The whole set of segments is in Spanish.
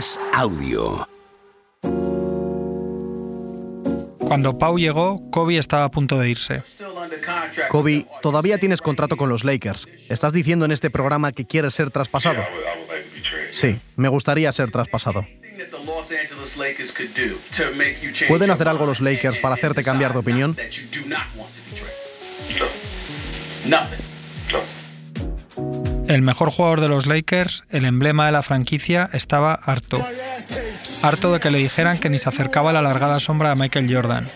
As audio. Cuando Pau llegó, Kobe estaba a punto de irse. Kobe, todavía tienes contrato con los Lakers. ¿Estás diciendo en este programa que quieres ser traspasado? Sí, me gustaría ser traspasado. ¿Pueden hacer algo los Lakers para hacerte cambiar de opinión? El mejor jugador de los Lakers, el emblema de la franquicia, estaba harto. Harto de que le dijeran que ni se acercaba a la alargada sombra de Michael Jordan.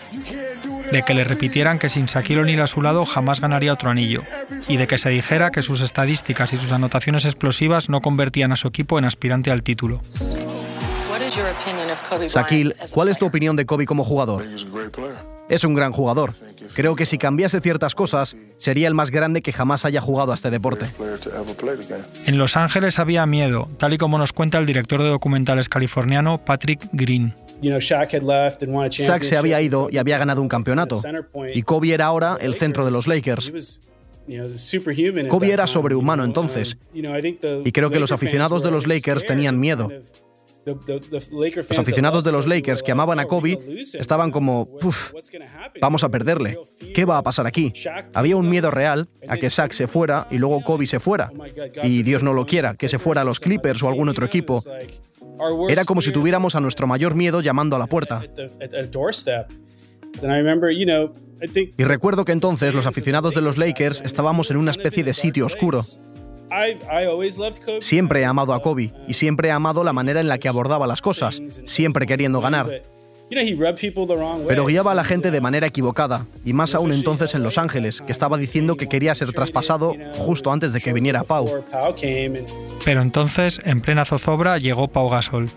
De que le repitieran que sin Shaquille O'Neal a su lado jamás ganaría otro anillo. Y de que se dijera que sus estadísticas y sus anotaciones explosivas no convertían a su equipo en aspirante al título. Shaquille, ¿cuál es tu opinión de Kobe como jugador? Es un gran jugador. Creo que si cambiase ciertas cosas, sería el más grande que jamás haya jugado a este deporte. En Los Ángeles había miedo, tal y como nos cuenta el director de documentales californiano Patrick Green. Shaq se había ido y había ganado un campeonato. Y Kobe era ahora el centro de los Lakers. Kobe era sobrehumano entonces. Y creo que los aficionados de los Lakers tenían miedo. Los aficionados de los Lakers que amaban a Kobe estaban como, vamos a perderle. ¿Qué va a pasar aquí? Había un miedo real a que Shaq se fuera y luego Kobe se fuera. Y Dios no lo quiera, que se fuera a los Clippers o algún otro equipo. Era como si tuviéramos a nuestro mayor miedo llamando a la puerta. Y recuerdo que entonces los aficionados de los Lakers estábamos en una especie de sitio oscuro. Siempre he amado a Kobe y siempre he amado la manera en la que abordaba las cosas, siempre queriendo ganar. Pero guiaba a la gente de manera equivocada, y más aún entonces en Los Ángeles, que estaba diciendo que quería ser traspasado justo antes de que viniera Pau. Pero entonces, en plena zozobra, llegó Pau Gasol.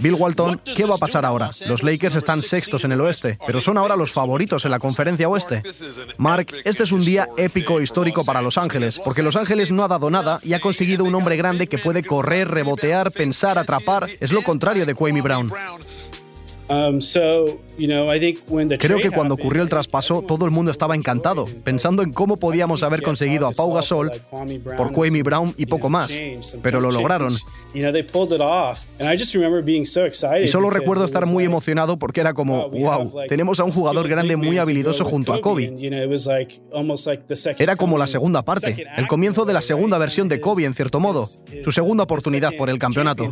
Bill Walton, ¿qué va a pasar ahora? Los Lakers están sextos en el oeste, pero son ahora los favoritos en la conferencia oeste. Mark, este es un día épico e histórico para Los Ángeles, porque Los Ángeles no ha dado nada y ha conseguido un hombre grande que puede correr, rebotear, pensar, atrapar. Es lo contrario de Kwame Brown. Um, Creo que cuando ocurrió el traspaso todo el mundo estaba encantado, pensando en cómo podíamos haber conseguido a Pau Gasol por Kwame Brown y poco más, pero lo lograron. Y solo recuerdo estar muy emocionado porque era como, wow, tenemos a un jugador grande muy habilidoso junto a Kobe. Era como la segunda parte, el comienzo de la segunda versión de Kobe en cierto modo, su segunda oportunidad por el campeonato.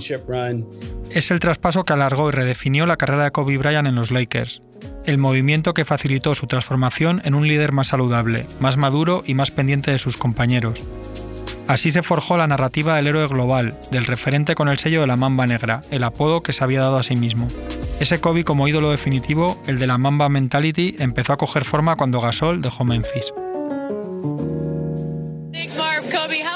Es el traspaso que alargó y redefinió la carrera de Kobe Bryant en los Lakers, el movimiento que facilitó su transformación en un líder más saludable, más maduro y más pendiente de sus compañeros. Así se forjó la narrativa del héroe global, del referente con el sello de la Mamba Negra, el apodo que se había dado a sí mismo. Ese Kobe como ídolo definitivo, el de la Mamba Mentality, empezó a coger forma cuando Gasol dejó Memphis.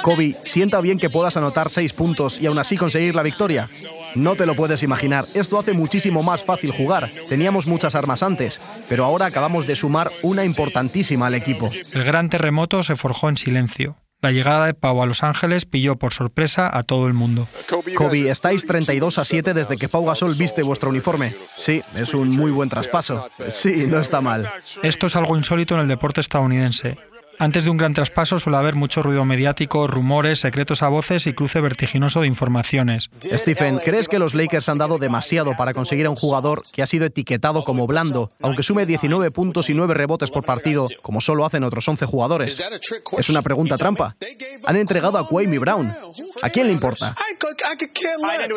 Kobe, sienta bien que puedas anotar seis puntos y aún así conseguir la victoria. No te lo puedes imaginar, esto hace muchísimo más fácil jugar. Teníamos muchas armas antes, pero ahora acabamos de sumar una importantísima al equipo. El gran terremoto se forjó en silencio. La llegada de Pau a Los Ángeles pilló por sorpresa a todo el mundo. Kobe, estáis 32 a 7 desde que Pau Gasol viste vuestro uniforme. Sí, es un muy buen traspaso. Sí, no está mal. Esto es algo insólito en el deporte estadounidense. Antes de un gran traspaso suele haber mucho ruido mediático, rumores, secretos a voces y cruce vertiginoso de informaciones. Stephen, ¿crees que los Lakers han dado demasiado para conseguir a un jugador que ha sido etiquetado como blando, aunque sume 19 puntos y 9 rebotes por partido, como solo hacen otros 11 jugadores? Es una pregunta trampa. Han entregado a Kwame Brown. ¿A quién le importa?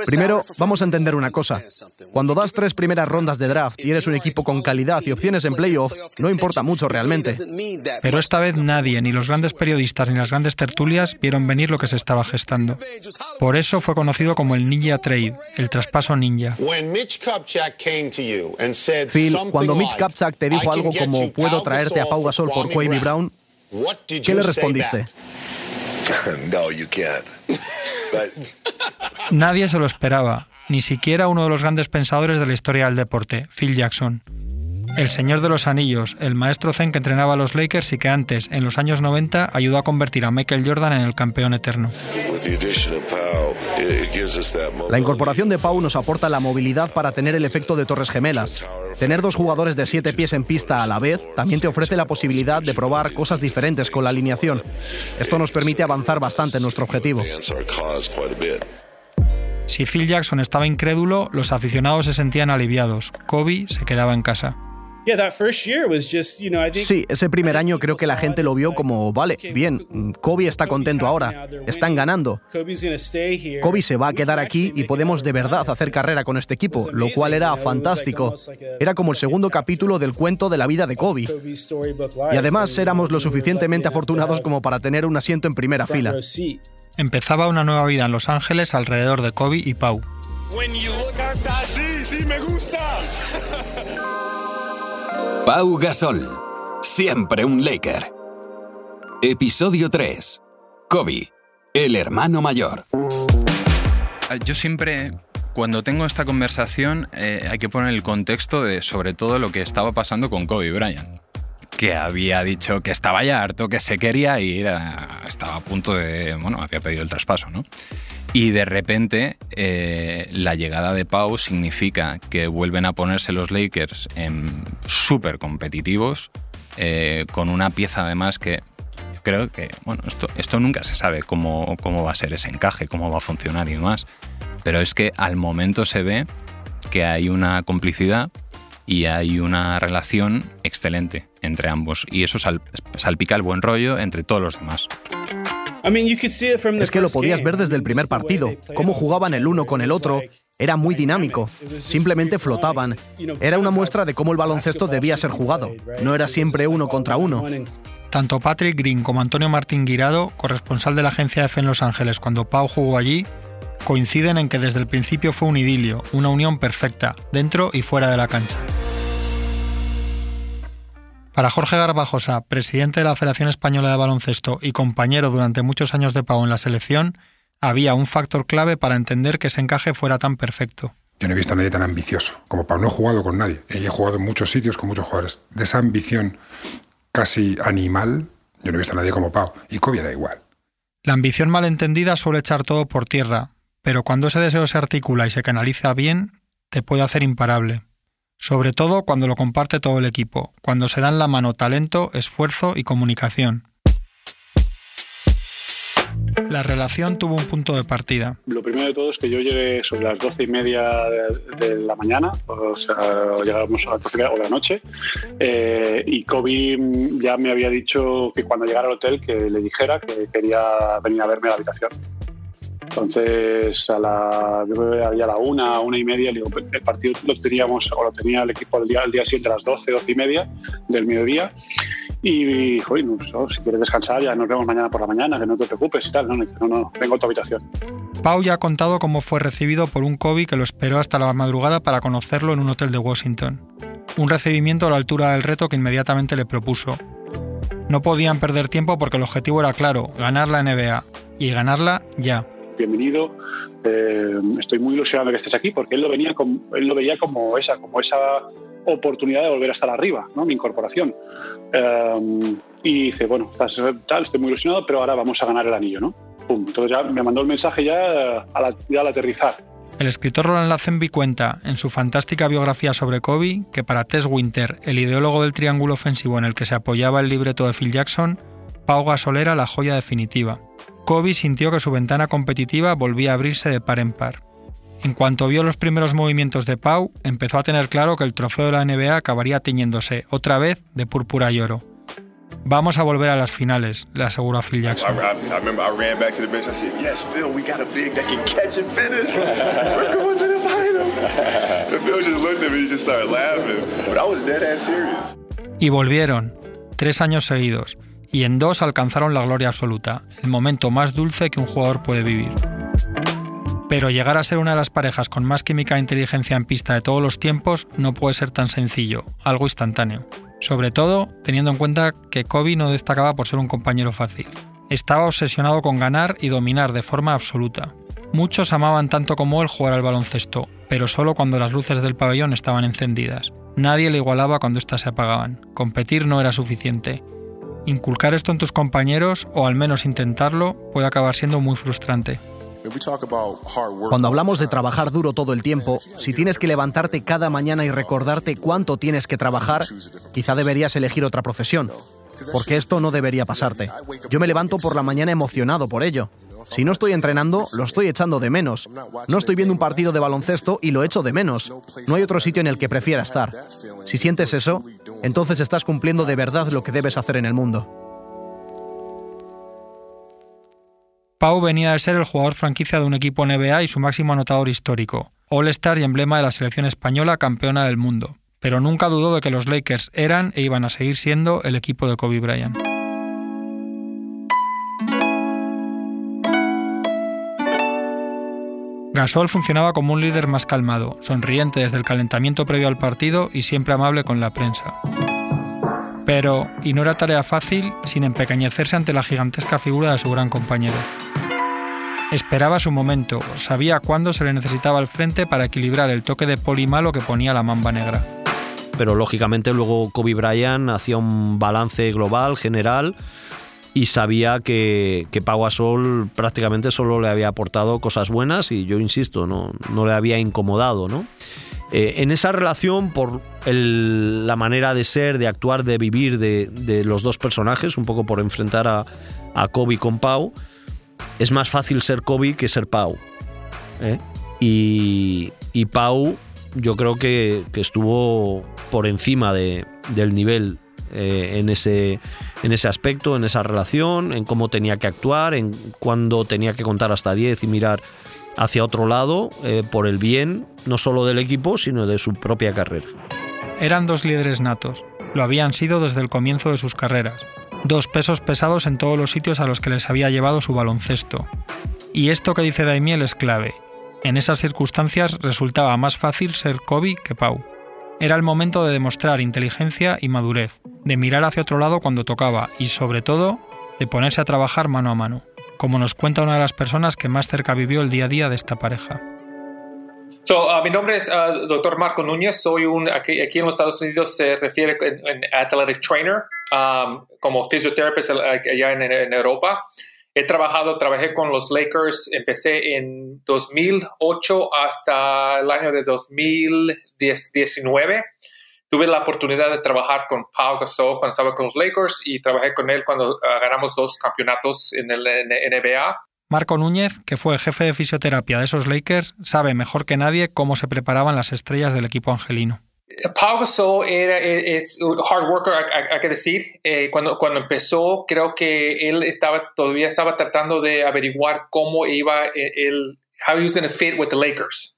Primero, vamos a entender una cosa. Cuando das tres primeras rondas de draft y eres un equipo con calidad y opciones en playoff, no importa mucho realmente. Pero esta vez nadie, ni los grandes periodistas ni las grandes tertulias, vieron venir lo que se estaba gestando. Por eso fue conocido como el Ninja Trade, el traspaso ninja. Phil, cuando Mitch Kupchak te dijo algo como puedo traerte a Pau Gasol por Kwame Brown, ¿qué le respondiste? Nadie se lo esperaba, ni siquiera uno de los grandes pensadores de la historia del deporte, Phil Jackson. El Señor de los Anillos, el maestro Zen que entrenaba a los Lakers y que antes, en los años 90, ayudó a convertir a Michael Jordan en el campeón eterno. La incorporación de Pau nos aporta la movilidad para tener el efecto de torres gemelas. Tener dos jugadores de siete pies en pista a la vez también te ofrece la posibilidad de probar cosas diferentes con la alineación. Esto nos permite avanzar bastante en nuestro objetivo. Si Phil Jackson estaba incrédulo, los aficionados se sentían aliviados. Kobe se quedaba en casa. Sí, ese primer año creo que la gente lo vio como, vale, bien, Kobe está contento ahora, están ganando. Kobe se va a quedar aquí y podemos de verdad hacer carrera con este equipo, lo cual era fantástico. Era como el segundo capítulo del cuento de la vida de Kobe. Y además éramos lo suficientemente afortunados como para tener un asiento en primera fila. Empezaba una nueva vida en Los Ángeles alrededor de Kobe y Pau. Sí, sí, me gusta. Pau Gasol, siempre un Laker. Episodio 3. Kobe, el hermano mayor. Yo siempre, cuando tengo esta conversación, eh, hay que poner el contexto de sobre todo lo que estaba pasando con Kobe Bryant. Que había dicho que estaba ya harto, que se quería ir, estaba a punto de. Bueno, había pedido el traspaso, ¿no? Y de repente eh, la llegada de Pau significa que vuelven a ponerse los Lakers súper competitivos, eh, con una pieza además que creo que, bueno, esto, esto nunca se sabe cómo, cómo va a ser ese encaje, cómo va a funcionar y demás. Pero es que al momento se ve que hay una complicidad y hay una relación excelente entre ambos. Y eso salpica el buen rollo entre todos los demás. Es que lo podías ver desde el primer partido, cómo jugaban el uno con el otro. Era muy dinámico. Simplemente flotaban. Era una muestra de cómo el baloncesto debía ser jugado. No era siempre uno contra uno. Tanto Patrick Green como Antonio Martín Guirado, corresponsal de la agencia F en Los Ángeles cuando Pau jugó allí, coinciden en que desde el principio fue un idilio, una unión perfecta, dentro y fuera de la cancha. Para Jorge Garbajosa, presidente de la Federación Española de Baloncesto y compañero durante muchos años de Pau en la selección, había un factor clave para entender que ese encaje fuera tan perfecto. Yo no he visto a nadie tan ambicioso como Pau. No he jugado con nadie. He jugado en muchos sitios con muchos jugadores. De esa ambición casi animal, yo no he visto a nadie como Pau. Y Kobe era igual. La ambición malentendida suele echar todo por tierra, pero cuando ese deseo se articula y se canaliza bien, te puede hacer imparable sobre todo cuando lo comparte todo el equipo, cuando se dan la mano talento, esfuerzo y comunicación. La relación tuvo un punto de partida. Lo primero de todo es que yo llegué sobre las doce y media de, la mañana, o sea, llegamos a las doce de la noche, eh, y Kobe ya me había dicho que cuando llegara al hotel que le dijera que quería venir a verme a la habitación. Entonces, a la, yo a la una, una y media, el partido lo teníamos, o lo tenía el equipo el día, el día siguiente a las 12, 12 y media del mediodía. Y dijo, si quieres descansar, ya nos vemos mañana por la mañana, que no te preocupes y tal. No, no, no, vengo a tu habitación. Pau ya ha contado cómo fue recibido por un Kobe que lo esperó hasta la madrugada para conocerlo en un hotel de Washington. Un recibimiento a la altura del reto que inmediatamente le propuso. No podían perder tiempo porque el objetivo era claro, ganar la NBA. Y ganarla ya bienvenido, eh, estoy muy ilusionado de que estés aquí, porque él lo, venía él lo veía como esa, como esa oportunidad de volver a estar arriba, ¿no? mi incorporación. Eh, y dice, bueno, estás, tal, estoy muy ilusionado, pero ahora vamos a ganar el anillo. ¿no? Entonces ya me mandó el mensaje ya, al, al aterrizar. El escritor Roland Lazenby cuenta en su fantástica biografía sobre Kobe que para Tess Winter, el ideólogo del triángulo ofensivo en el que se apoyaba el libreto de Phil Jackson, Pau Gasol era la joya definitiva. Kobe sintió que su ventana competitiva volvía a abrirse de par en par. En cuanto vio los primeros movimientos de Pau, empezó a tener claro que el trofeo de la NBA acabaría tiñéndose, otra vez, de púrpura y oro. Vamos a volver a las finales, le aseguró a Phil Jackson. Y volvieron, tres años seguidos y en dos alcanzaron la gloria absoluta, el momento más dulce que un jugador puede vivir. Pero llegar a ser una de las parejas con más química e inteligencia en pista de todos los tiempos no puede ser tan sencillo, algo instantáneo. Sobre todo teniendo en cuenta que Kobe no destacaba por ser un compañero fácil. Estaba obsesionado con ganar y dominar de forma absoluta. Muchos amaban tanto como él jugar al baloncesto, pero solo cuando las luces del pabellón estaban encendidas. Nadie le igualaba cuando éstas se apagaban. Competir no era suficiente. Inculcar esto en tus compañeros, o al menos intentarlo, puede acabar siendo muy frustrante. Cuando hablamos de trabajar duro todo el tiempo, si tienes que levantarte cada mañana y recordarte cuánto tienes que trabajar, quizá deberías elegir otra profesión, porque esto no debería pasarte. Yo me levanto por la mañana emocionado por ello. Si no estoy entrenando, lo estoy echando de menos. No estoy viendo un partido de baloncesto y lo echo de menos. No hay otro sitio en el que prefiera estar. Si sientes eso, entonces estás cumpliendo de verdad lo que debes hacer en el mundo. Pau venía de ser el jugador franquicia de un equipo NBA y su máximo anotador histórico, All-Star y emblema de la selección española campeona del mundo, pero nunca dudó de que los Lakers eran e iban a seguir siendo el equipo de Kobe Bryant. Gasol funcionaba como un líder más calmado, sonriente desde el calentamiento previo al partido y siempre amable con la prensa. Pero, y no era tarea fácil, sin empequeñecerse ante la gigantesca figura de su gran compañero. Esperaba su momento, sabía cuándo se le necesitaba al frente para equilibrar el toque de poli malo que ponía la mamba negra. Pero lógicamente luego Kobe Bryant hacía un balance global, general, y sabía que, que Pau Gasol prácticamente solo le había aportado cosas buenas y yo insisto, no, no le había incomodado, ¿no? Eh, en esa relación, por la manera de ser, de actuar, de vivir de, los dos personajes, un poco por enfrentar a, a, Kobe con Pau, es más fácil ser Kobe que ser Pau. ¿eh? Y, y, Pau, yo creo que, que estuvo por encima de, del nivel eh, en, ese, en ese aspecto, en esa relación, en cómo tenía que actuar, en cuándo tenía que contar hasta 10 y mirar hacia otro lado eh, por el bien no solo del equipo, sino de su propia carrera. Eran dos líderes natos, lo habían sido desde el comienzo de sus carreras, dos pesos pesados en todos los sitios a los que les había llevado su baloncesto. Y esto que dice Daimiel es clave. En esas circunstancias resultaba más fácil ser Kobe que Pau. Era el momento de demostrar inteligencia y madurez, de mirar hacia otro lado cuando tocaba y, sobre todo, de ponerse a trabajar mano a mano, como nos cuenta una de las personas que más cerca vivió el día a día de esta pareja. Uh, mi nombre es uh, Dr. Marco Núñez, soy un, aquí, en los Estados Unidos se refiere a athletic trainer, um, como fisioterapeuta allá en Europa. He trabajado, trabajé con los Lakers, empecé en 2008 hasta el año de 2019. Tuve la oportunidad de trabajar con Pau Gasol cuando estaba con los Lakers y trabajé con él cuando ah, ganamos dos campeonatos en el NBA. Marco Núñez, que fue jefe de fisioterapia de esos Lakers, sabe mejor que nadie cómo se preparaban las estrellas del equipo angelino. Pau Gasol era, es un hard worker, hay, que decir. Eh, cuando, cuando empezó, creo que él estaba todavía estaba tratando de averiguar cómo iba el, how he was going to fit with the Lakers.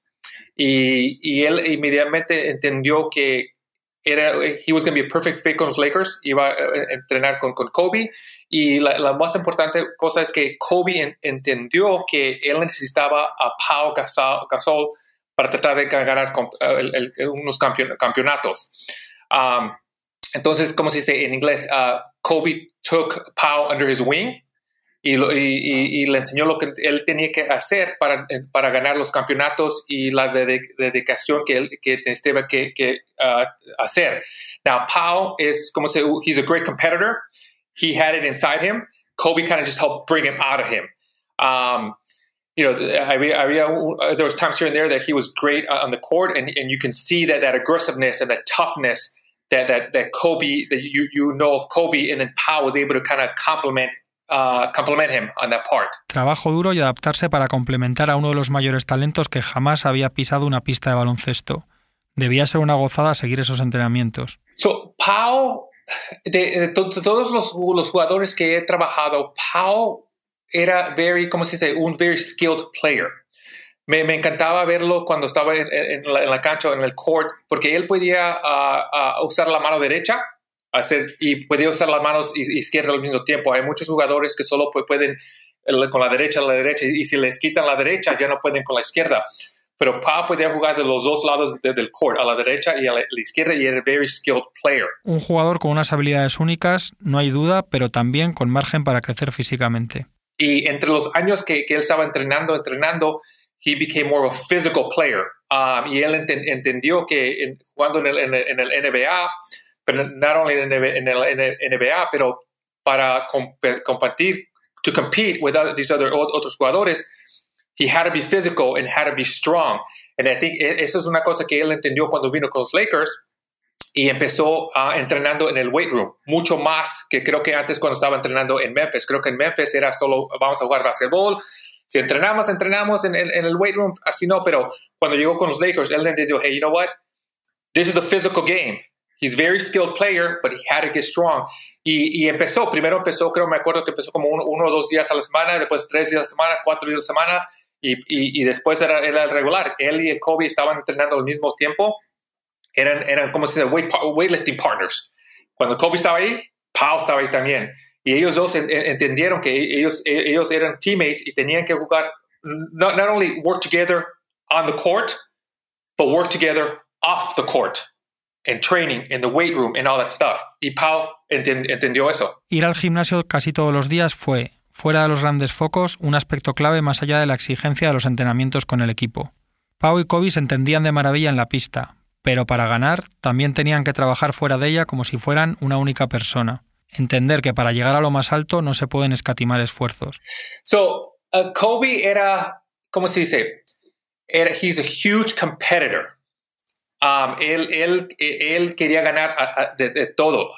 Y, y, él inmediatamente entendió que era, he was going to be a perfect fit con los Lakers, iba a entrenar con, con Kobe. Y la, la, más importante cosa es que Kobe entendió que él necesitaba a Pau Gasol para tratar de ganar eh, unos campeonatos. Um, entonces, como se dice en inglés, uh, Kobe took Pau under his wing y, le enseñó lo que él tenía que hacer para, para ganar los campeonatos y la dedicación que él que necesitaba que, que uh, hacer. Now, Pau is, como se he's a great competitor. He had it inside him. Kobe kind of just helped bring him out of him. Um, you know, había, había uh, there was times here and there that he was great on the court, and, and you can see that that aggressiveness and that toughness that that that Kobe that you you know of Kobe, and then Pau was able to kind of complement Uh, him on that part. Trabajo duro y adaptarse para complementar a uno de los mayores talentos que jamás había pisado una pista de baloncesto. Debía ser una gozada seguir esos entrenamientos. So, Pau, de, de, de todos los, los, jugadores que he trabajado, Pau era very, ¿cómo se dice? Un very skilled player. Me, me encantaba verlo cuando estaba en, en, la, en, la, cancha, en el court, porque él podía uh, uh, usar la mano derecha hacer, y podía usar las manos izquierda al mismo tiempo. Hay muchos jugadores que solo pueden con la derecha, la derecha, y si les quitan la derecha ya no pueden con la izquierda. Pero Pa podía jugar de los dos lados de, del court, a la derecha y a la, la, izquierda, y era very skilled player. Un jugador con unas habilidades únicas, no hay duda, pero también con margen para crecer físicamente. Y entre los años que, que él estaba entrenando, entrenando, he became more of a physical player. Um, y él ent entendió que en, jugando en el, en, el, en el, NBA, pero no solo en el, NBA, pero para competir, to compete with other, these other, otros jugadores, he had to be physical and had to be strong. And I think e, eso es una cosa que él entendió cuando vino con los Lakers. Y empezó a entrenando en el weight room, mucho más que creo que antes cuando estaba entrenando en Memphis. Creo que en Memphis era solo vamos a jugar básquetbol. Si entrenamos, entrenamos en, en, el weight room, así no, pero cuando llegó con los Lakers, él entendió, hey, you know what? This is a physical game. He's a very skilled player, but he had to get strong. Y, y empezó, primero empezó, creo, me acuerdo que empezó como uno, o dos días a la semana, después tres días a la semana, cuatro días a la semana, y, y, y después era, era, el regular. Él y el Kobe estaban entrenando al mismo tiempo eran, eran como se dice, weightlifting partners. Cuando Kobe estaba ahí, Pau estaba ahí también. Y ellos dos entendieron que ellos, e, ellos eran teammates y tenían que jugar, not, not only work together on the court, but work together off the court. En training, in the weight room, and all that stuff. Y Pau entendió eso. Ir al gimnasio casi todos los días fue, fuera de los grandes focos, un aspecto clave más allá de la exigencia de los entrenamientos con el equipo. Pau y Kobe se entendían de maravilla en la pista, pero para ganar también tenían que trabajar fuera de ella como si fueran una única persona. Entender que para llegar a lo más alto no se pueden escatimar esfuerzos. So, uh, Kobe era, ¿cómo se dice? Era, he's a huge competitor. Um, él, él, quería ganar de, todo.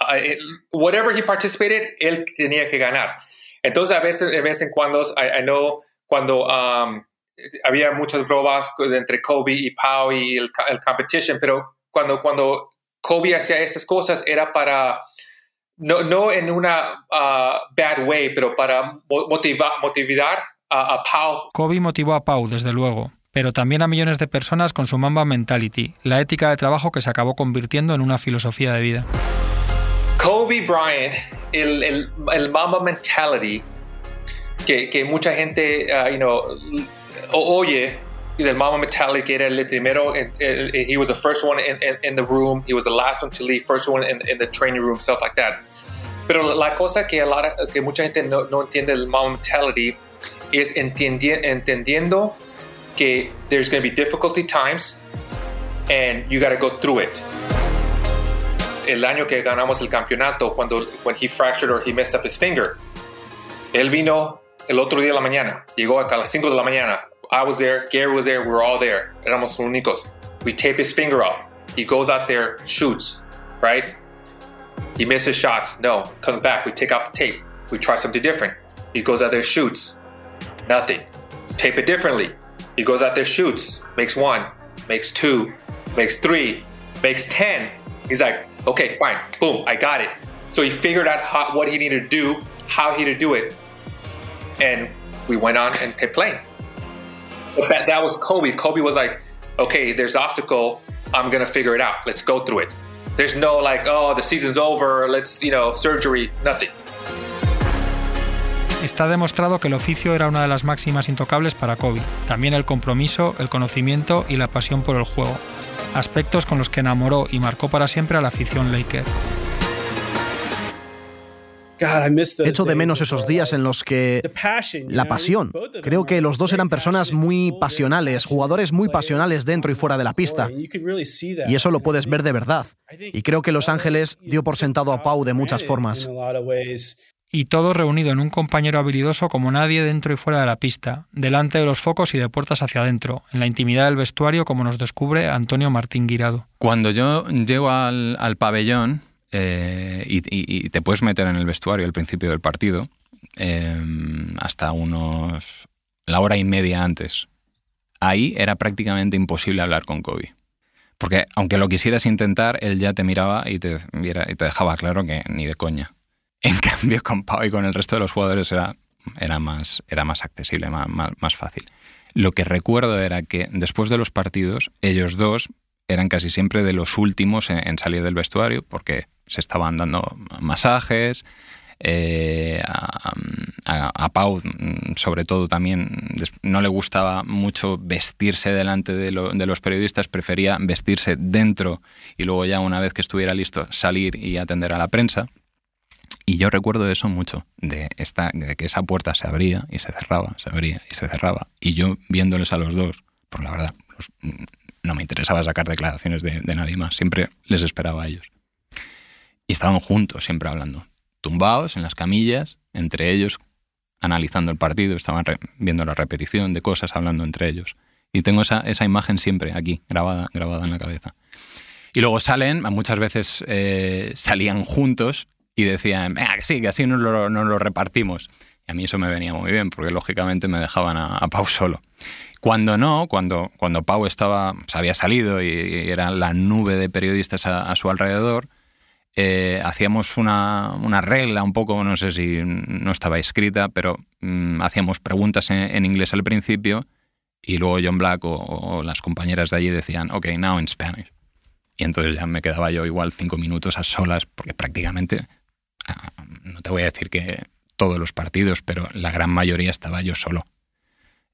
whatever he participated, él tenía que ganar. Entonces, a veces, de vez en cuando, I, know, cuando um, había muchas bromas entre Kobe y Pau y el, el competition, pero cuando, cuando Kobe hacía esas cosas era para, no, no en una uh, bad way, pero para motivar, motivar a, a Pau. Kobe motivó a Pau, desde luego, pero también a millones de personas con su Mamba Mentality, la ética de trabajo que se acabó convirtiendo en una filosofía de vida. Kobe Bryant, el, el, el Mamba Mentality, que, que mucha gente, uh, you know, oye del Mama Metallic era el primero, he was the first one in, in, in, the room, he was the last one to leave, first one in, in the training room, stuff like that. Pero la cosa que, a lot of, que mucha gente no, no entiende del Mama Mentality es entendi entendiendo que there's going to be difficulty times and you got to go through it. El año que ganamos el campeonato, cuando when he fractured or he messed up his finger, él vino el otro día de la mañana, llegó acá a las 5 de la mañana, I was there, Gary was there, we were all there. Éramos únicos. We tape his finger off. He goes out there, shoots, right? He misses shots. No, comes back. We take off the tape. We try something different. He goes out there, shoots. Nothing. Tape it differently. He goes out there, shoots, makes one, makes two, makes three, makes 10. He's like, okay, fine, boom, I got it. So he figured out how, what he needed to do, how he to do it, and we went on and kept playing. But that, that was Kobe. Kobe was like, okay, there's obstacle. I'm gonna figure it out. Let's go through it. There's no like, oh, the season's over. Let's, you know, surgery. Nothing. Está demostrado que el oficio era una de las máximas intocables para Kobe. También el compromiso, el conocimiento y la pasión por el juego. Aspectos con los que enamoró y marcó para siempre a la afición Laker. Echo de menos esos días en los que la pasión. Creo que los dos eran personas muy pasionales, jugadores muy pasionales dentro y fuera de la pista. Y eso lo puedes ver de verdad. Y creo que Los Ángeles dio por sentado a Pau de muchas formas. Y todo reunido en un compañero habilidoso como nadie dentro y fuera de la pista, delante de los focos y de puertas hacia adentro, en la intimidad del vestuario como nos descubre Antonio Martín Guirado. Cuando yo llego al, al pabellón, eh, y, te puedes meter en el vestuario al principio del partido em, hasta unos la hora y media antes. Ahí era prácticamente imposible hablar con Kobe. Porque aunque lo quisieras intentar, él ya te miraba y te, y te dejaba claro que ni de coña. En cambio, con Pau y con el resto de los jugadores era, era, más, era más accesible, más, más fácil. Lo que recuerdo era que después de los partidos, ellos dos eran casi siempre de los últimos en, salir del vestuario porque se estaban dando masajes. Eh, a, Pau, sobre todo, también no le gustaba mucho vestirse delante de, los periodistas, prefería vestirse dentro y luego ya una vez que estuviera listo salir y atender a la prensa. Y yo recuerdo eso mucho, de, esta, de que esa puerta se abría y se cerraba, se abría y se cerraba. Y yo viéndoles a los dos, por la verdad, no me interesaba sacar declaraciones de, nadie más, siempre les esperaba a ellos. Y estaban juntos, siempre hablando, tumbados en las camillas, entre ellos, analizando el partido, estaban viendo la repetición de cosas, hablando entre ellos. Y tengo esa, esa imagen siempre aquí, grabada, grabada en la cabeza. Y luego salen, muchas veces eh, salían juntos y decían, venga, que sí, que así nos lo, lo, repartimos. Y a mí eso me venía muy bien, porque lógicamente me dejaban a, Pau solo. Cuando no, cuando, cuando Pau estaba, se había salido y, era la nube de periodistas a, su alrededor, eh, hacíamos una, una, regla un poco, no sé si no estaba escrita, pero mm, hacíamos preguntas en, inglés al principio y luego John Black o, las compañeras de allí decían, ok, now in Spanish. Y entonces ya me quedaba yo igual cinco minutos a solas, porque prácticamente, ah, no te voy a decir que todos los partidos, pero la gran mayoría estaba yo solo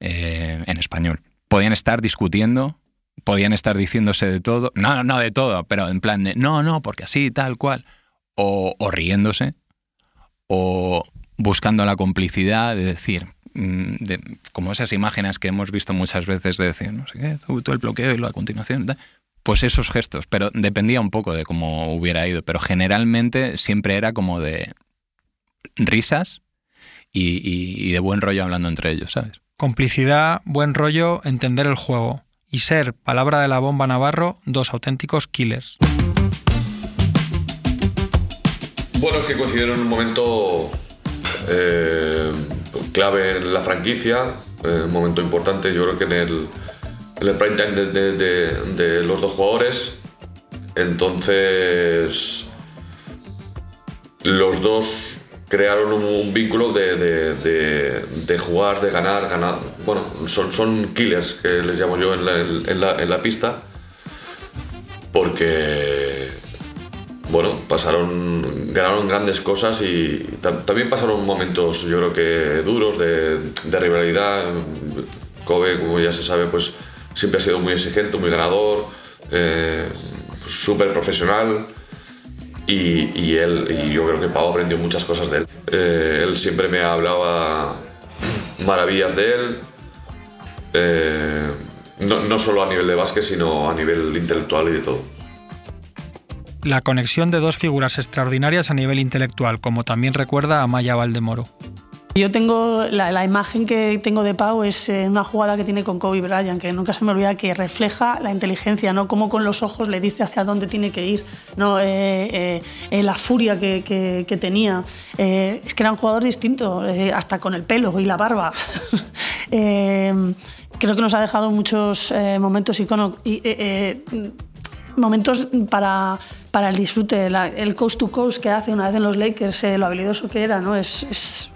eh, en español. Podían estar discutiendo, podían estar diciéndose de todo, no, no de todo, pero en plan de, no, no, porque así, tal cual, o, riéndose, o buscando la complicidad de decir, mm, como esas imágenes que hemos visto muchas veces de decir, no sé qué, todo el bloqueo y lo a continuación, pues esos gestos, pero dependía un poco de cómo hubiera ido, pero generalmente siempre era como de risas y, de buen rollo hablando entre ellos, ¿sabes? Complicidad, buen rollo, entender el juego y ser, palabra de la bomba Navarro, dos auténticos killers. Bueno, es que coincidieron en un momento eh, clave en la franquicia, eh, un momento importante, yo creo que en el, el prime time de, los dos jugadores. Entonces, los dos crearon un, vínculo de, jugar, de ganar, ganar. Bueno, son, son killers que les llamo yo en la, pista, porque, bueno, pasaron, ganaron grandes cosas y también pasaron momentos, yo creo que duros, de, rivalidad. Kobe, como ya se sabe, pues siempre ha sido muy exigente, muy ganador, eh, súper profesional. Y, él, y yo creo que Pau aprendió muchas cosas de él. Eh, él siempre me hablaba maravillas de él, eh, no, no solo a nivel de básquet, sino a nivel intelectual y de todo. La conexión de dos figuras extraordinarias a nivel intelectual, como también recuerda a Maya Valdemoro. Yo tengo la, imagen que tengo de Pau es eh, una jugada que tiene con Kobe Bryant, que nunca se me olvida que refleja la inteligencia, ¿no? Cómo con los ojos le dice hacia dónde tiene que ir, ¿no? Eh, eh, la furia que, tenía. es que era un jugador distinto, hasta con el pelo y la barba. creo que nos ha dejado muchos momentos iconos. Y, momentos para, para el disfrute, el coast to coast que hace una vez en los Lakers, lo habilidoso que era, ¿no? es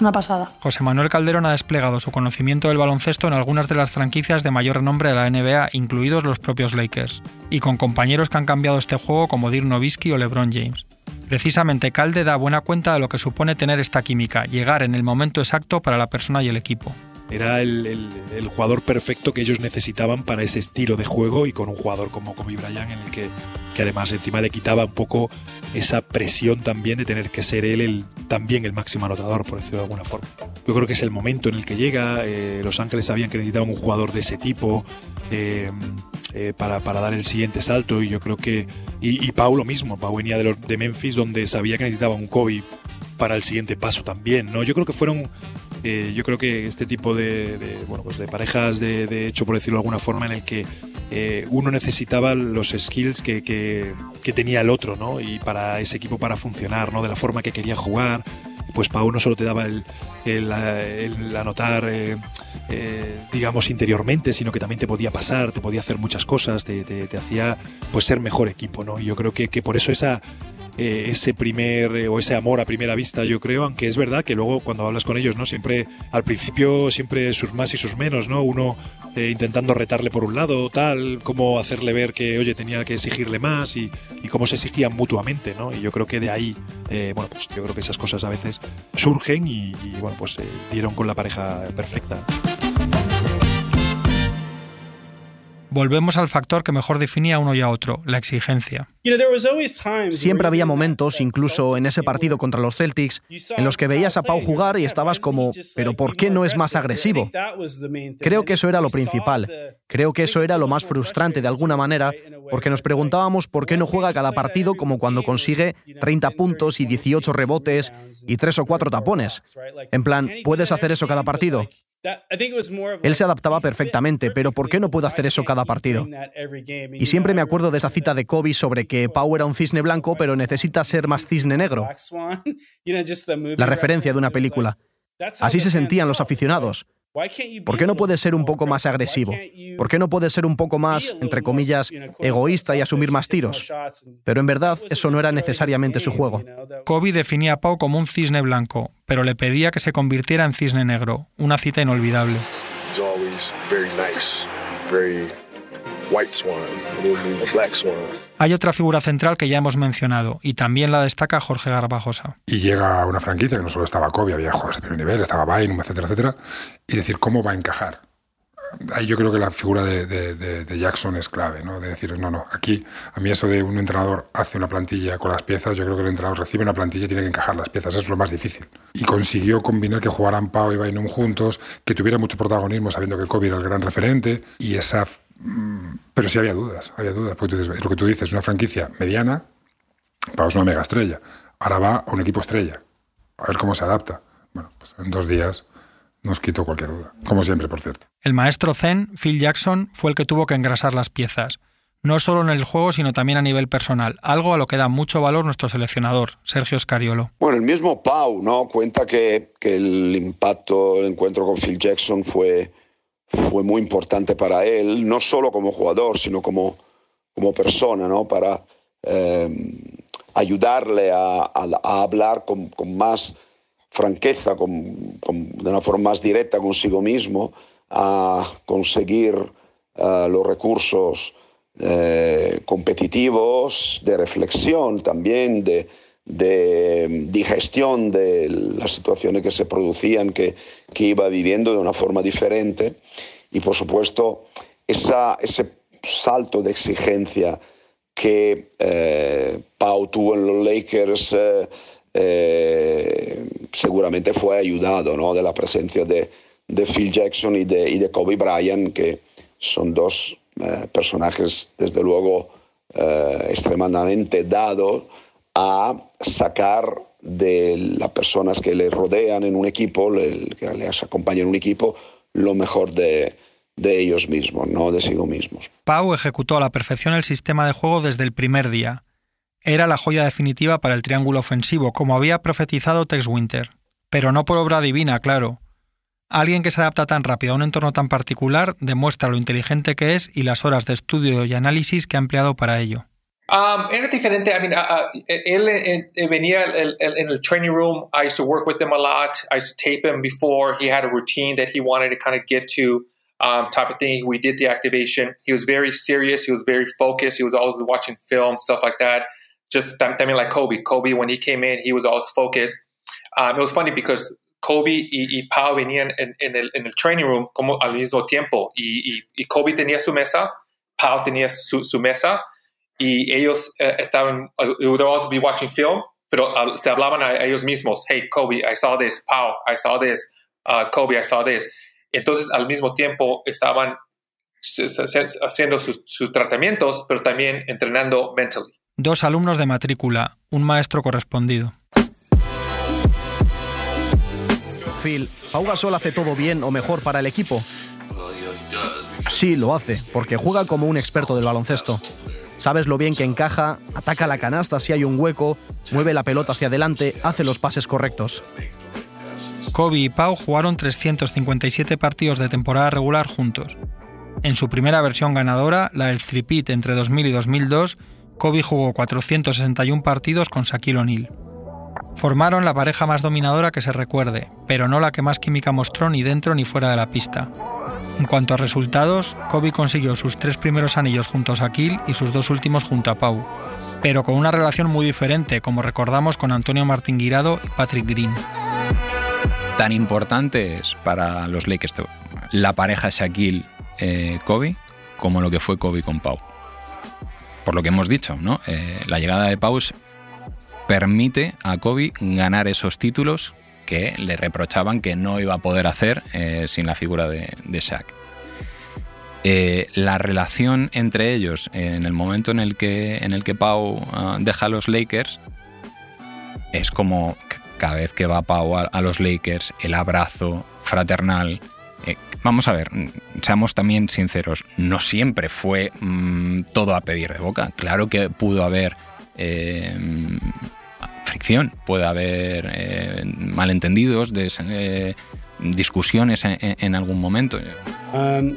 una pasada. José Manuel Calderón ha desplegado su conocimiento del baloncesto en algunas de las franquicias de mayor renombre de la NBA, incluidos los propios Lakers, y con compañeros que han cambiado este juego como Dirk Nowitzki o LeBron James. Precisamente Calde da buena cuenta de lo que supone tener esta química, llegar en el momento exacto para la persona y el equipo. Era el, jugador perfecto que ellos necesitaban para ese estilo de juego y con un jugador como Kobe Bryant en el que, que además encima le quitaba un poco esa presión también de tener que ser él el, también el máximo anotador, por decirlo de alguna forma. Yo creo que es el momento en el que llega. Eh, Los Ángeles sabían que necesitaban un jugador de ese tipo. Eh, eh, para, para, dar el siguiente salto y yo creo que y, y Pau lo mismo Pau venía de los de Memphis donde sabía que necesitaba un Kobe para el siguiente paso también no yo creo que fueron eh, yo creo que este tipo de, bueno, pues de parejas de, hecho, por decirlo de alguna forma, en el que eh, uno necesitaba los skills que, que, tenía el otro, ¿no? Y para ese equipo para funcionar, ¿no? De la forma que quería jugar. Pues Pau no solo te daba el, anotar, eh, digamos, interiormente, sino que también te podía pasar, te podía hacer muchas cosas, te, te, hacía pues ser mejor equipo, ¿no? Y yo creo que, que por eso esa, eh, ese primer eh, o ese amor a primera vista, yo creo, aunque es verdad que luego cuando hablas con ellos, ¿no? Siempre, al principio, siempre sus más y sus menos, ¿no? Uno eh, intentando retarle por un lado, tal, cómo hacerle ver que, oye, tenía que exigirle más y, cómo se exigían mutuamente, ¿no? Y yo creo que de ahí, bueno, pues yo creo que esas cosas a veces surgen y, bueno, pues dieron con la pareja perfecta. Volvemos al factor que mejor definía a uno y a otro, la exigencia. Siempre había momentos, incluso en ese partido contra los Celtics, en los que veías a Pau jugar y estabas como, pero ¿por qué no es más agresivo? Creo que eso era lo principal. Creo que eso era lo más frustrante de alguna manera, porque nos preguntábamos por qué no juega cada partido como cuando consigue 30 puntos y 18 rebotes y 3 o 4 tapones. En plan, ¿puedes hacer eso cada partido? Él se adaptaba perfectamente, pero ¿por qué no puedo hacer eso cada partido? Y siempre me acuerdo de esa cita de Kobe sobre que Pau era un cisne blanco, pero necesita ser más cisne negro. La referencia de una película. Así se sentían los aficionados. ¿Por qué no puede ser un poco más agresivo? ¿Por qué no puede ser un poco más, entre comillas, egoísta y asumir más tiros? Pero en verdad eso no era necesariamente su juego. Kobe definía a Pau como un cisne blanco, pero le pedía que se convirtiera en cisne negro, una cita inolvidable. Hay otra figura central que ya hemos mencionado y también la destaca Jorge Garbajosa. Y llega a una franquicia que no solo estaba Kobe, había jugadores de primer nivel, estaba Bynum, etcétera, etcétera, y decir cómo va a encajar. Ahí yo creo que la figura de, Jackson es clave, ¿no? De decir, no, no, aquí, a mí eso de un entrenador hace una plantilla con las piezas, yo creo que el entrenador recibe una plantilla y tiene que encajar las piezas, eso es lo más difícil. Y consiguió combinar que jugaran Pau y Bynum juntos, que tuviera mucho protagonismo sabiendo que Kobe era el gran referente, y esa pero sí había dudas, había dudas, porque es lo que tú dices, una franquicia mediana, Pau es una mega estrella, ahora va a un equipo estrella, a ver cómo se adapta. Bueno, pues en dos días nos quito cualquier duda, como siempre, por cierto. El maestro Zen, Phil Jackson, fue el que tuvo que engrasar las piezas, no solo en el juego, sino también a nivel personal, algo a lo que da mucho valor nuestro seleccionador, Sergio Scariolo. Bueno, el mismo Pau, ¿no? Cuenta que, que el impacto del encuentro con Phil Jackson fue fue muy importante para él, no solo como jugador, sino como, como persona, ¿no? para eh, ayudarle a, hablar con, más franqueza, con, de una forma más directa consigo mismo, a conseguir eh, los recursos eh, competitivos, de reflexión también, de, de digestión de las situaciones que se producían, que, que iba viviendo de una forma diferente. Y por supuesto, ese salto de exigencia que eh, Pau tuvo en los Lakers eh, eh, seguramente fue ayudado ¿no? de la presencia de, de Phil Jackson y de, y de, Kobe Bryant, que son dos personajes, desde luego, extremadamente dados a sacar de las personas que le rodean en un equipo, que les acompañan en un equipo, lo mejor de, ellos mismos, no de sí mismos. Pau ejecutó a la perfección el sistema de juego desde el primer día. Era la joya definitiva para el triángulo ofensivo, como había profetizado Tex Winter. Pero no por obra divina, claro. Alguien que se adapta tan rápido a un entorno tan particular demuestra lo inteligente que es y las horas de estudio y análisis que ha empleado para ello. Um. I mean, uh, uh, él eh, eh, venía in the training room. I used to work with him a lot. I used to tape him before. He had a routine that he wanted to kind of get to, um, type of thing. We did the activation. He was very serious. He was very focused. He was always watching film, stuff like that. Just I mean, like Kobe. Kobe, when he came in, he was always focused. Um, it was funny because Kobe y, y Pau venían en, en, el, en el training room como al mismo tiempo. Y, y, y Kobe tenía su mesa, Pau tenía su, su mesa y ellos eh, estaban, uh, would also be watching film, pero uh, se hablaban a ellos mismos, hey, Kobe, I saw this, Pau, I saw this, uh, Kobe, I saw this. Entonces, al mismo tiempo, estaban haciendo sus, sus tratamientos, pero también entrenando mentally. Dos alumnos de matrícula, un maestro correspondido. Phil, ¿Pau Gasol hace todo bien o mejor para el equipo? Sí, lo hace, porque juega como un experto del baloncesto. Sabes lo bien que encaja, ataca la canasta si hay un hueco, mueve la pelota hacia adelante, hace los pases correctos. Kobe y Pau jugaron 357 partidos de temporada regular juntos. En su primera versión ganadora, la del Three-Pit entre 2000 y 2002, Kobe jugó 461 partidos con Shaquille O'Neal. Formaron la pareja más dominadora que se recuerde, pero no la que más química mostró ni dentro ni fuera de la pista. En cuanto a resultados, Kobe consiguió sus tres primeros anillos junto a Shaquille y sus dos últimos junto a Pau, pero con una relación muy diferente, como recordamos con Antonio Martín Guirado y Patrick Green. Tan importante es para los Lakers la pareja Shaquille-Kobe eh, como lo que fue Kobe con Pau. Por lo que hemos dicho, ¿no? Eh, la llegada de Pau permite a Kobe ganar esos títulos que le reprochaban que no iba a poder hacer eh, sin la figura de, Shaq. Eh, la relación entre ellos en el momento en el que, en el que Pau ah, deja a los Lakers es como cada vez que va Pau a, los Lakers, el abrazo fraternal, vamos a ver, seamos también sinceros, no siempre fue mm, todo a pedir de boca. Claro que pudo haber eh, fricción, puede haber eh, malentendidos, eh, discusiones en, algún momento. Um,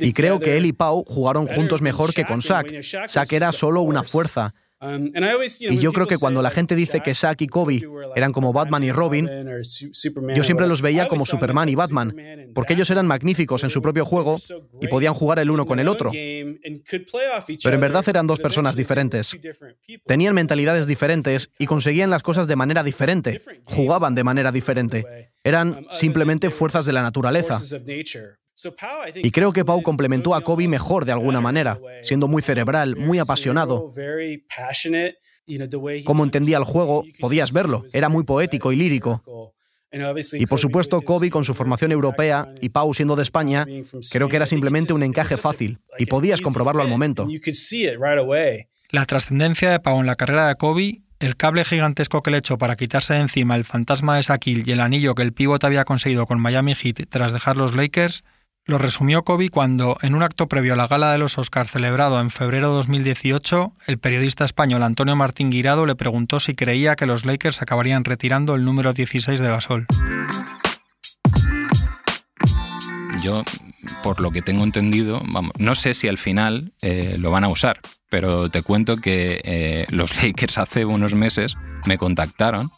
y creo que él y Pau jugaron juntos mejor que con Shaq. Shaq era solo una fuerza. Um, y yo creo que cuando la gente dice que Shaq y Kobe eran como Batman y Robin, yo siempre los veía como Superman y Batman, porque ellos eran magníficos en su propio juego y podían jugar el uno con el otro. Pero en verdad eran dos personas diferentes. Tenían mentalidades diferentes y conseguían las cosas de manera diferente, jugaban de manera diferente. Eran um, simplemente fuerzas de la naturaleza. Y creo que Pau complementó a Kobe mejor de alguna manera, siendo muy cerebral, muy apasionado. Como entendía el juego, podías verlo, era muy poético y lírico. Y por supuesto, Kobe con su formación europea y Pau siendo de España, creo que era simplemente un encaje fácil y podías comprobarlo al momento. La trascendencia de Pau en la carrera de Kobe, el cable gigantesco que le echó para quitarse de encima el fantasma de Shaquille y el anillo que el pívot había conseguido con Miami Heat tras dejar los Lakers, lo resumió Kobe cuando, en un acto previo a la gala de los Oscars celebrado en febrero de 2018, el periodista español Antonio Martín Guirado le preguntó si creía que los Lakers acabarían retirando el número 16 de Gasol. Yo, por lo que tengo entendido, vamos, no sé si al final eh, lo van a usar, pero te cuento que eh, los Lakers hace unos meses me contactaron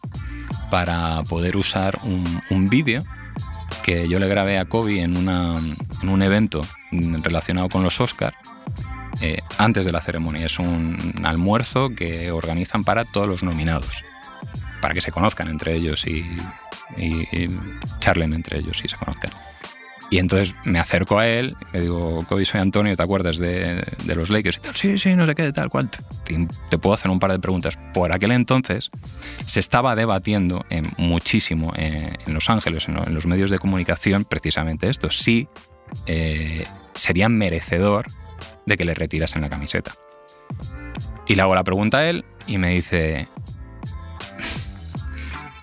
para poder usar un, un vídeo que yo le grabé a Kobe en, un evento relacionado con los Oscars eh, antes de la ceremonia. Es un almuerzo que organizan para todos los nominados, para que se conozcan entre ellos y, y charlen entre ellos y se conozcan. Y entonces me acerco a él, le digo, Kobe, soy Antonio, ¿te acuerdas de, los Lakers? Y tal, sí, sí, no sé qué, tal, cual. Te, puedo hacer un par de preguntas. Por aquel entonces se estaba debatiendo en, muchísimo en, Los Ángeles, en, los medios de comunicación, precisamente esto. Sí, eh, sería merecedor de que le retirasen la camiseta. Y le hago la pregunta a él y me dice,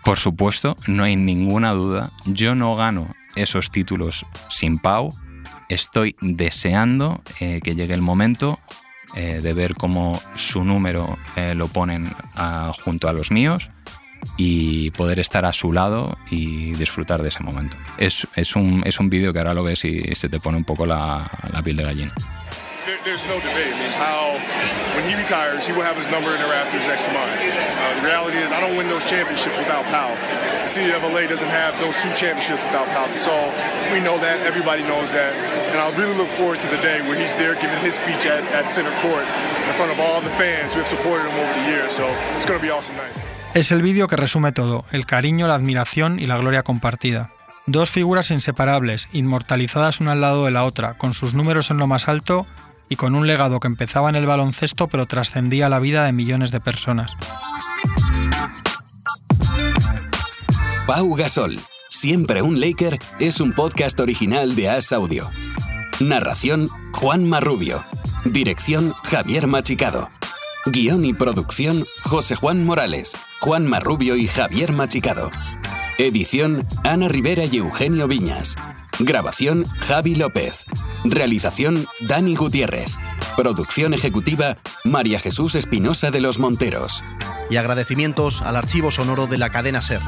por supuesto, no hay ninguna duda, yo no gano esos títulos sin Pau. Estoy deseando eh, que llegue el momento eh, de ver cómo su número eh, lo ponen junto a los míos y poder estar a su lado y disfrutar de ese momento. Es, es un, es un vídeo que ahora lo ves y se te pone un poco la piel de gallina. There's no debate. I mean, Powell, when he retires, he will have his number in the rafters next to mine. Uh, the reality is, I don't win those championships without Powell. The city of LA doesn't have those two championships without Powell. So we know that. Everybody knows that. And I really look forward to the day where he's there giving his speech at, at center court in front of all the fans who have supported him over the years. So it's going to be awesome night. Es el vídeo que resume todo, el cariño, la admiración y la gloria compartida. Dos figuras inseparables, inmortalizadas una al lado de la otra, con sus números en lo más alto y con un legado que empezaba en el baloncesto pero trascendía la vida de millones de personas. Pau Gasol, siempre un Laker, es un podcast original de As Audio. Narración Juan Marrubio. Dirección Javier Machicado. Guión y producción José Juan Morales, Juan Marrubio y Javier Machicado. Edición Ana Rivera y Eugenio Viñas. Grabación Javi López. Realización Dani Gutiérrez. Producción ejecutiva María Jesús Espinosa de los Monteros. Y agradecimientos al archivo sonoro de la cadena Ser.